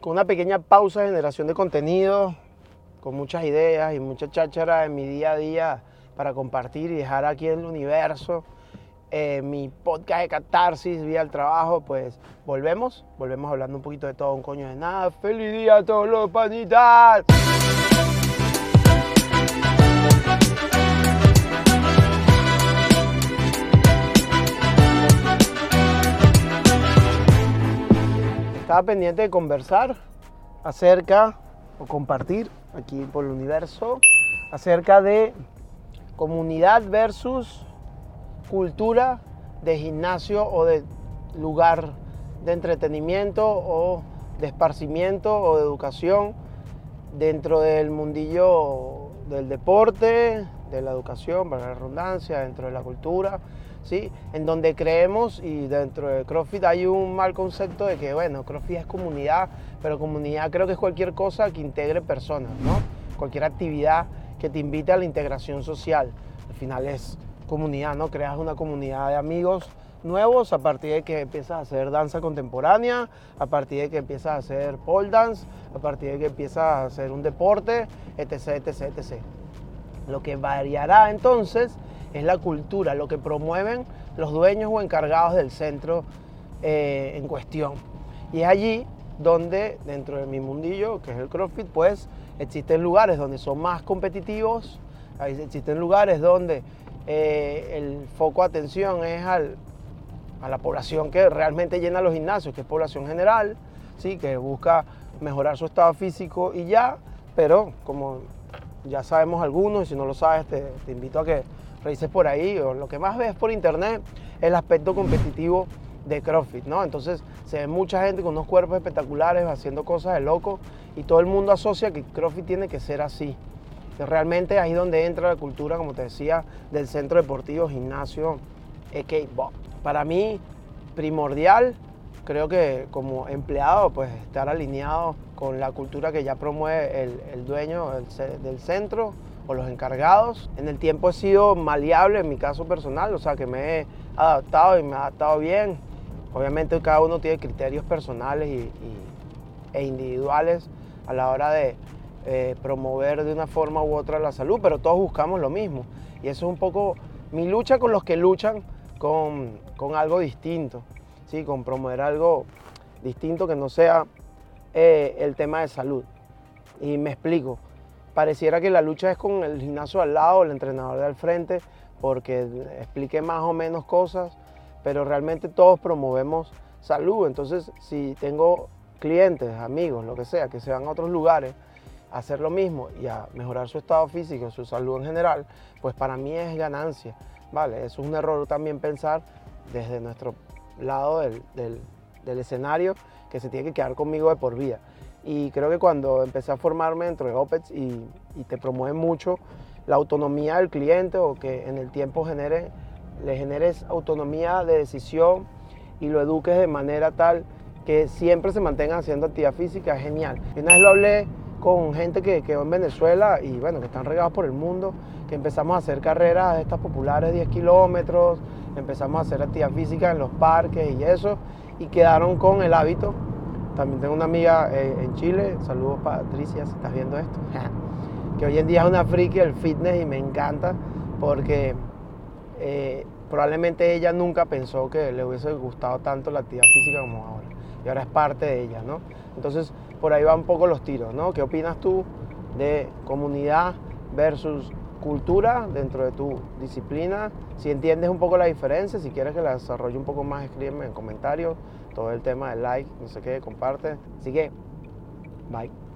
con una pequeña pausa de generación de contenido, con muchas ideas y mucha cháchara en mi día a día para compartir y dejar aquí en el universo eh, mi podcast de catarsis vía el trabajo, pues volvemos, volvemos hablando un poquito de todo, un coño de nada. ¡Feliz día a todos los panitas! Estaba pendiente de conversar acerca, o compartir aquí por el universo, acerca de comunidad versus cultura de gimnasio o de lugar de entretenimiento o de esparcimiento o de educación dentro del mundillo del deporte, de la educación, para la redundancia, dentro de la cultura, ¿sí? En donde creemos y dentro de CrossFit hay un mal concepto de que, bueno, CrossFit es comunidad, pero comunidad creo que es cualquier cosa que integre personas, ¿no? Cualquier actividad que te invite a la integración social. Al final es comunidad, ¿no? Creas una comunidad de amigos nuevos a partir de que empiezas a hacer danza contemporánea, a partir de que empiezas a hacer pole dance, a partir de que empiezas a hacer un deporte, etc, etc, etc. Lo que variará entonces es la cultura, lo que promueven los dueños o encargados del centro eh, en cuestión. Y es allí donde, dentro de mi mundillo, que es el CrossFit, pues existen lugares donde son más competitivos, existen lugares donde eh, el foco de atención es al, a la población que realmente llena los gimnasios, que es población general, ¿sí? que busca mejorar su estado físico y ya, pero como ya sabemos algunos, y si no lo sabes, te, te invito a que revises por ahí, o lo que más ves por internet, el aspecto competitivo de CrossFit, ¿no? Entonces se ve mucha gente con unos cuerpos espectaculares haciendo cosas de loco y todo el mundo asocia que CrossFit tiene que ser así realmente ahí es donde entra la cultura, como te decía, del centro deportivo, gimnasio, AK Para mí, primordial, creo que como empleado, pues estar alineado con la cultura que ya promueve el, dueño del, centro o los encargados. En el tiempo he sido maleable en mi caso personal, o sea que me he adaptado y me he adaptado bien. Obviamente cada uno tiene criterios personales e individuales a la hora de, eh, promover de una forma u otra la salud, pero todos buscamos lo mismo. Y eso es un poco mi lucha con los que luchan con, algo distinto, ¿sí? con promover algo distinto que no sea eh, el tema de salud. Y me explico, pareciera que la lucha es con el gimnasio al lado, el entrenador de al frente, porque explique más o menos cosas, pero realmente todos promovemos salud. Entonces, si tengo clientes, amigos, lo que sea, que se van a otros lugares, hacer lo mismo y a mejorar su estado físico, su salud en general, pues para mí es ganancia. ¿vale? Es un error también pensar desde nuestro lado del, escenario que se tiene que quedar conmigo de por vida. Y creo que cuando empecé a formarme dentro de OPEX y, te promueve mucho la autonomía del cliente o que en el tiempo genere, le generes autonomía de decisión y lo eduques de manera tal que siempre se mantenga haciendo actividad física, es genial. Una vez lo hablé con gente que quedó en Venezuela y bueno, que están regados por el mundo, que empezamos a hacer carreras de estas populares 10 kilómetros, empezamos a hacer actividad física en los parques y eso, y quedaron con el hábito. También tengo una amiga eh, en Chile, saludos Patricia si estás viendo esto, que hoy en día es una friki del fitness y me encanta porque eh, probablemente ella nunca pensó que le hubiese gustado tanto la actividad física como ahora, y ahora es parte de ella, ¿no? Entonces, por ahí van un poco los tiros, ¿no? ¿Qué opinas tú de comunidad versus cultura dentro de tu disciplina? Si entiendes un poco la diferencia, si quieres que la desarrolle un poco más, escríbeme en comentarios todo el tema del like, no sé qué, comparte. Así que, bye.